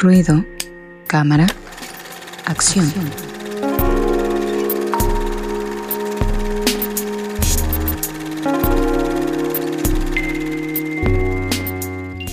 Ruido, cámara, acción.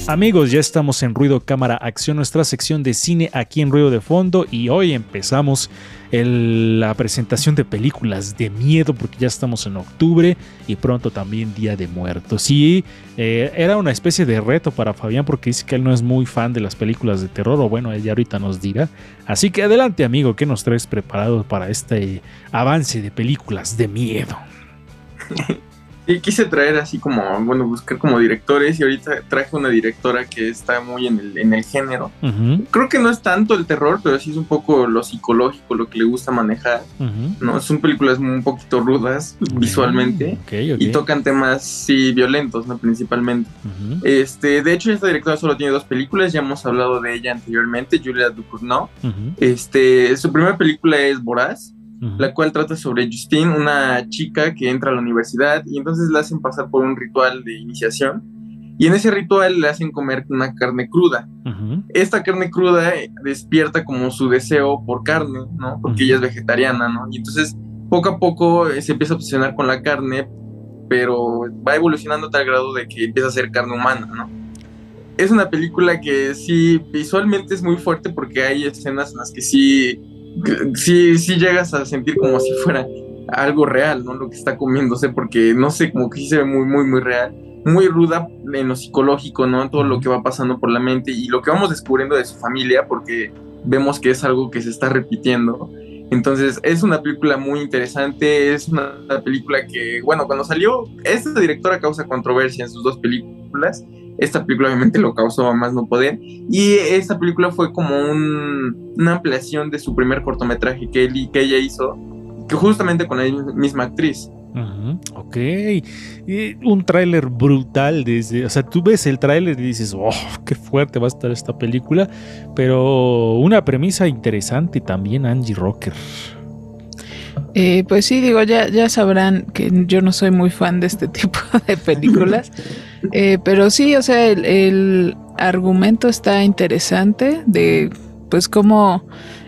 Amigos, ya estamos en Ruido Cámara Acción, nuestra sección de cine aquí en Ruido de Fondo y hoy empezamos la presentación de películas de miedo porque ya estamos en octubre y pronto también Día de Muertos. Y eh, era una especie de reto para Fabián porque dice que él no es muy fan de las películas de terror o bueno, ella ahorita nos dirá. Así que adelante amigo, ¿qué nos traes preparado para este avance de películas de miedo? Y quise traer así como, bueno, buscar como directores y ahorita traje una directora que está muy en el, en el género. Creo que no es tanto el terror, pero sí es un poco lo psicológico, lo que le gusta manejar. ¿no? Son películas un poquito rudas visualmente y tocan temas, sí, violentos, ¿no? Principalmente. este, de hecho, esta directora solo tiene dos películas, ya hemos hablado de ella anteriormente, Julia Ducournau. este, su primera película es Voraz la cual trata sobre Justine, una chica que entra a la universidad y entonces la hacen pasar por un ritual de iniciación y en ese ritual le hacen comer una carne cruda. Esta carne cruda despierta como su deseo por carne, ¿no? Porque ella es vegetariana, ¿no? Y entonces poco a poco se empieza a obsesionar con la carne, pero va evolucionando a tal grado de que empieza a ser carne humana, ¿no? Es una película que sí, visualmente es muy fuerte porque hay escenas en las que sí sí, sí llegas a sentir como si fuera algo real, ¿no? Lo que está comiéndose, porque no sé, como que sí se ve muy, muy, muy real, muy ruda en lo psicológico, ¿no? Todo lo que va pasando por la mente y lo que vamos descubriendo de su familia, porque vemos que es algo que se está repitiendo. Entonces, es una película muy interesante, es una película que, bueno, cuando salió, esta directora causa controversia en sus dos películas, esta película obviamente lo causó a más no poder. Y esta película fue como una ampliación de su primer cortometraje que, él, que ella hizo, que justamente con la misma actriz. ok, y un tráiler brutal desde, o sea, tú ves el tráiler y dices, oh, qué fuerte va a estar esta película, pero una premisa interesante también, Angie Rocker. Eh, pues sí, digo, ya, ya sabrán que yo no soy muy fan de este tipo de películas, eh, pero sí, o sea, el, argumento está interesante de, pues, cómo,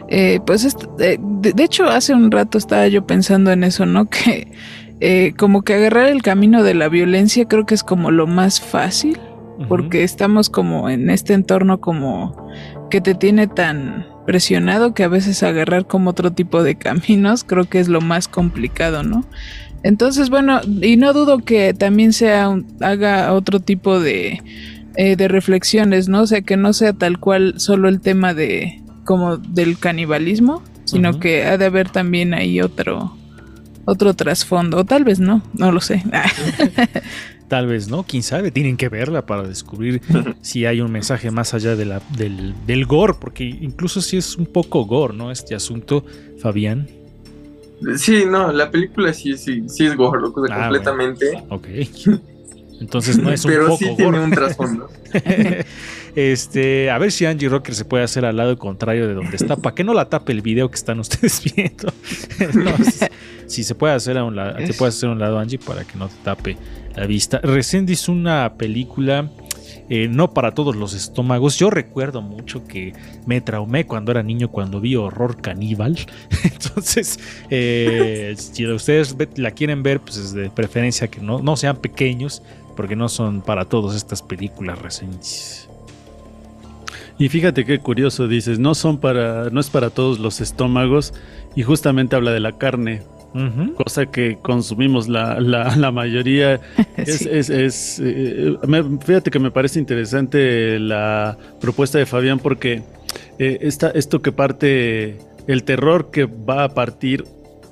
eh, pues, de, hecho, hace un rato estaba yo pensando en eso, ¿no? Que como que agarrar el camino de la violencia creo que es como lo más fácil, porque estamos como en este entorno como que te tiene tan presionado que a veces agarrar como otro tipo de caminos creo que es lo más complicado, ¿no? Entonces, bueno, y no dudo que también sea haga otro tipo de, eh, de reflexiones, ¿no? O sea, que no sea tal cual solo el tema de como del canibalismo, sino que ha de haber también ahí otro otro trasfondo, o tal vez no, no lo sé. Tal vez no, quién sabe, tienen que verla para descubrir si hay un mensaje más allá de la, del, del gore, porque incluso si es un poco gore, ¿no? Este asunto, Fabián. Sí, no, la película sí, sí, sí es gore, ah, completamente. Ok. Entonces no es un Pero poco sí tiene un trasfondo. este, a ver si Angie Rocker se puede hacer al lado contrario de donde está, para que no la tape el video que están ustedes viendo. si, se puede hacer a un lado, se puede hacer a un lado Angie para que no te tape la vista. Recién hizo una película eh, no para todos los estómagos. Yo recuerdo mucho que me traumé cuando era niño cuando vi horror caníbal. Entonces, eh, si ustedes la quieren ver, pues es de preferencia que no, no sean pequeños, porque no son para todos estas películas recientes. Y fíjate qué curioso dices, no son para, no es para todos los estómagos y justamente habla de la carne, cosa que consumimos la, la, mayoría. Es, eh, fíjate que me parece interesante la propuesta de Fabián porque eh, esto que parte, el terror que va a partir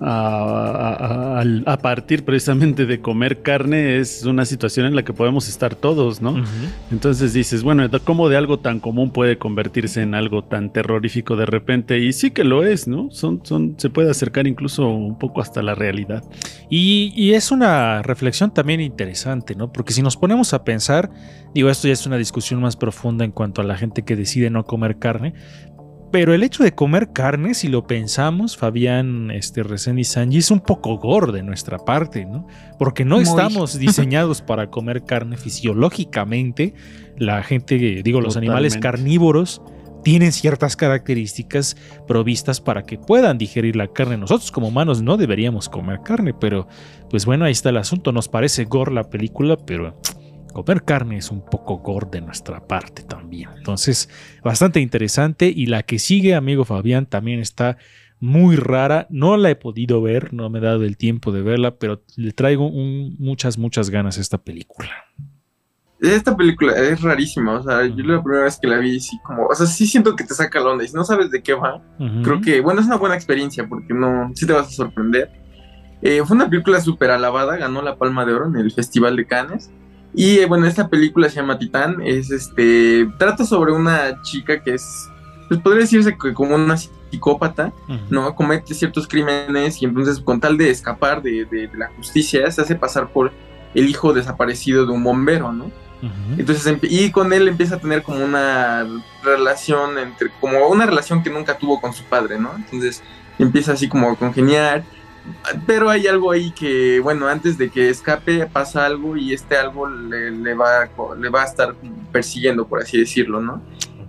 a, partir precisamente de comer carne es una situación en la que podemos estar todos, ¿no? Entonces dices, bueno, ¿cómo de algo tan común puede convertirse en algo tan terrorífico de repente? Y sí que lo es, ¿no? Son, son, se puede acercar incluso un poco hasta la realidad. Y, y es una reflexión también interesante, ¿no? Porque si nos ponemos a pensar, digo, esto ya es una discusión más profunda en cuanto a la gente que decide no comer carne, pero el hecho de comer carne, si lo pensamos, Fabián, este, y Sanji, es un poco gore de nuestra parte, ¿no? Porque no estamos diseñados para comer carne fisiológicamente. La gente, digo, los animales carnívoros tienen ciertas características provistas para que puedan digerir la carne. Nosotros como humanos no deberíamos comer carne, pero pues bueno, ahí está el asunto. Nos parece gore la película, pero comer carne es un poco gore de nuestra parte también. Entonces, bastante interesante. Y la que sigue, amigo Fabián, también está muy rara. No la he podido ver, no me he dado el tiempo de verla, pero le traigo muchas, muchas ganas a esta película. Esta película es rarísima, o sea, yo la primera vez que la vi, sí, como, o sea, sí siento que te saca la onda y si no sabes de qué va, creo que, bueno, es una buena experiencia porque no, sí te vas a sorprender. Eh, fue una película súper alabada, ganó la Palma de Oro en el Festival de Cannes. Y eh, bueno, esta película se llama Titán, es este, trata sobre una chica que es, pues podría decirse que como una psicópata, ¿no? Comete ciertos crímenes y entonces con tal de escapar de, de la justicia se hace pasar por el hijo desaparecido de un bombero, ¿no? Entonces, y con él empieza a tener como una relación entre, como una relación que nunca tuvo con su padre, ¿no? Entonces empieza así como a congeniar, pero hay algo ahí que, bueno, antes de que escape pasa algo y este algo le, va, le va a estar persiguiendo, por así decirlo, ¿no?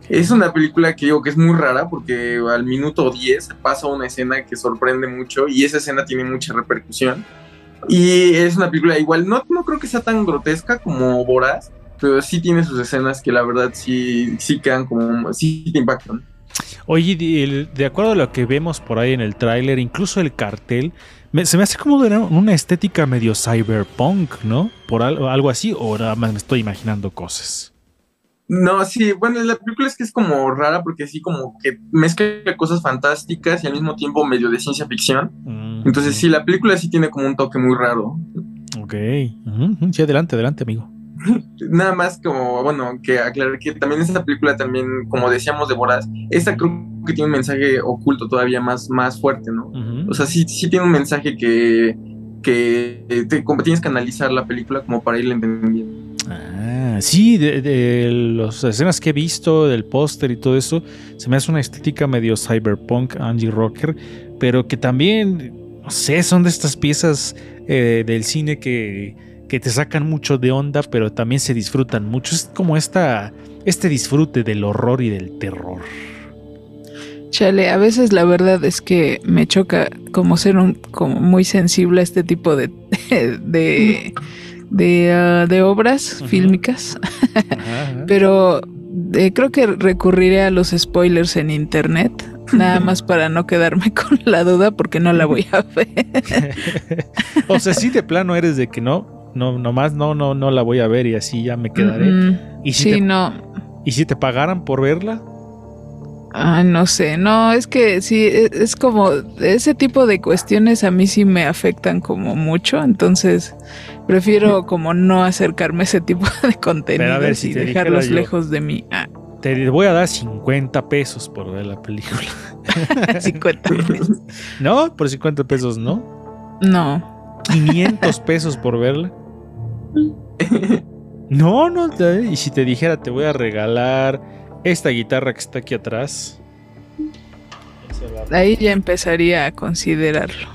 Es una película que digo que es muy rara porque al minuto 10 pasa una escena que sorprende mucho y esa escena tiene mucha repercusión. Y es una película igual, no, no creo que sea tan grotesca como Voraz, pero sí tiene sus escenas que la verdad sí, sí quedan como, sí te impactan. Oye, de, acuerdo a lo que vemos por ahí en el tráiler, incluso el cartel, se me hace como una estética medio cyberpunk, ¿no? Por algo, algo así, o nada más me estoy imaginando cosas. No, sí, bueno, la película es que es como rara porque sí como que mezcla cosas fantásticas y al mismo tiempo medio de ciencia ficción. Mm, Entonces sí, la película sí tiene como un toque muy raro. Ok, sí, adelante, adelante, amigo. Nada más como, bueno, que aclarar que también esta película también, como decíamos de Boraz, esta creo que tiene un mensaje oculto todavía más, más fuerte, ¿no? O sea, sí, sí tiene un mensaje que, que como tienes que analizar la película como para irla entendiendo. Ah, sí, de, de las escenas que he visto, del póster y todo eso, se me hace una estética medio cyberpunk, Angie Rocker, pero que también, no sé, son de estas piezas eh, del cine que que te sacan mucho de onda, pero también se disfrutan mucho. Es como esta, este disfrute del horror y del terror. Chale, a veces la verdad es que me choca como ser un, como muy sensible a este tipo de, de, de, ah, obras fílmicas. Pero eh, creo que recurriré a los spoilers en internet. Nada más para no quedarme con la duda porque no la voy a ver. o sea, si de plano eres de que no, no, nomás no, no, no la voy a ver y así ya me quedaré. ¿Y si sí, te, no. ¿Y si te pagaran por verla? Ah, no sé, no, es que sí, e, es como ese tipo de cuestiones a mí sí me afectan como mucho, entonces prefiero como no acercarme a ese tipo de contenido y dejarlos lejos de mí. Ah. Te voy a dar 50 pesos por ver la película. 50 pesos. ¿No? Por 50 pesos, ¿no? No. 500 pesos por verla. No, no, y si te dijera te voy a regalar esta guitarra que está aquí atrás. Ahí ya empezaría a considerarlo.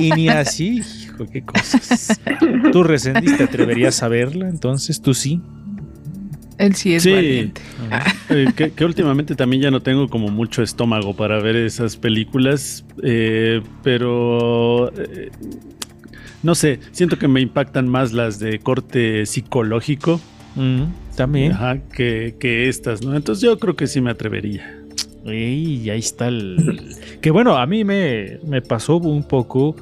y ni así, hijo, qué cosas. Tú resendiste, te atreverías a verla, entonces tú sí. Él sí es valiente. Eh, que, últimamente también ya no tengo como mucho estómago para ver esas películas, eh, pero eh, no sé, siento que me impactan más las de corte psicológico. Mm, también. Ajá, que, estas, ¿no? Entonces yo creo que sí me atrevería. Y ahí está el... que bueno, a mí me, me pasó un poco...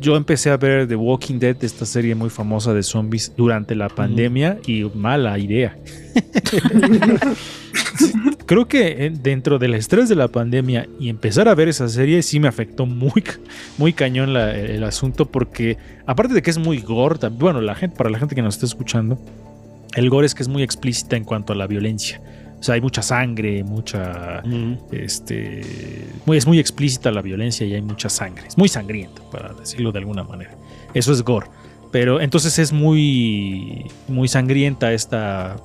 Yo empecé a ver The Walking Dead, esta serie muy famosa de zombies, durante la pandemia y mala idea. creo que dentro del estrés de la pandemia y empezar a ver esa serie sí me afectó muy, muy cañón el asunto porque aparte de que es muy gore, bueno, la gente, para la gente que nos está escuchando, el gore es que es muy explícita en cuanto a la violencia. O sea, hay mucha sangre, mucha. Este. Muy, es muy explícita la violencia y hay mucha sangre. Es muy sangriento, para decirlo de alguna manera. Eso es gore. Pero entonces es muy. Muy sangrienta esta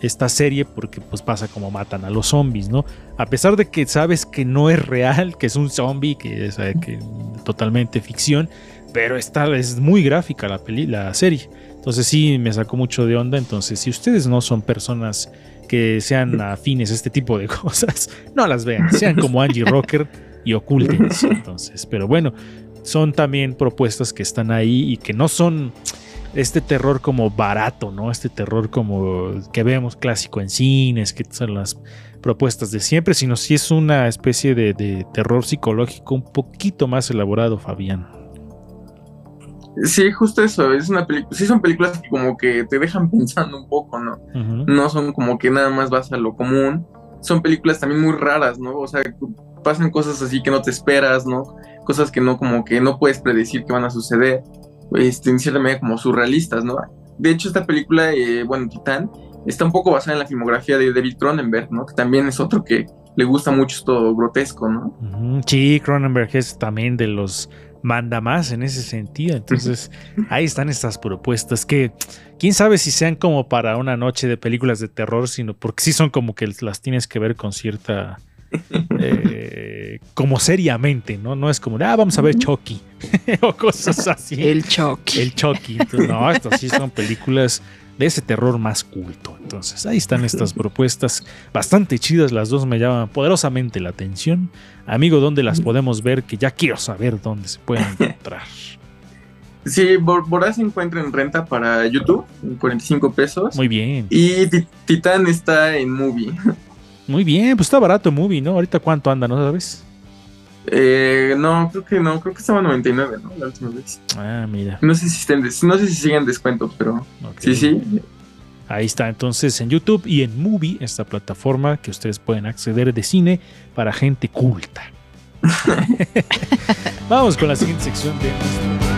esta serie porque pues pasa como matan a los zombies, ¿no? A pesar de que sabes que no es real, que es un zombie, que es que, totalmente ficción, pero esta es muy gráfica la, peli, la serie. Entonces sí me sacó mucho de onda. Entonces si ustedes no son personas que sean afines a este tipo de cosas, no las vean. Sean como Angie Rocker y ocultense. Entonces, pero bueno, son también propuestas que están ahí y que no son este terror como barato, ¿no? Este terror como que vemos clásico en cines, que son las propuestas de siempre, sino si es una especie de, terror psicológico un poquito más elaborado, Fabián. Sí, justo eso, es una película, sí son películas que como que te dejan pensando un poco, ¿no? No son como que nada más vas a lo común, son películas también muy raras, ¿no? O sea, pasan cosas así que no te esperas, ¿no? Cosas que no como que no puedes predecir que van a suceder, este, en cierta medida como surrealistas, ¿no? De hecho, esta película, eh, bueno, Titán, está un poco basada en la filmografía de David Cronenberg, ¿no? Que también es otro que le gusta mucho esto grotesco, ¿no? Sí, Cronenberg es también de los manda más en ese sentido. Entonces, ahí están estas propuestas que quién sabe si sean como para una noche de películas de terror, sino porque sí son como que las tienes que ver con cierta eh, como seriamente, ¿no? No es como, ah, vamos a ver Chucky o cosas así. El Chucky. El Chucky. no, estas sí son películas de ese terror más culto. Entonces, ahí están estas propuestas bastante chidas. Las dos me llaman poderosamente la atención. Amigo, ¿dónde las podemos ver? Que ya quiero saber dónde se pueden encontrar. Sí, Boraz se encuentra en renta para YouTube, en 45 pesos. Muy bien. Y Titán está en Movie. Muy bien, pues está barato Movie, ¿no? Ahorita cuánto anda, ¿no sabes? Eh, no, creo que no, creo que estaba 99, ¿no? La última vez. Ah, mira. No sé si estén, no sé si siguen descuentos, pero sí, sí. Ahí está, entonces en YouTube y en Movie, esta plataforma que ustedes pueden acceder de cine para gente culta. Vamos con la siguiente sección de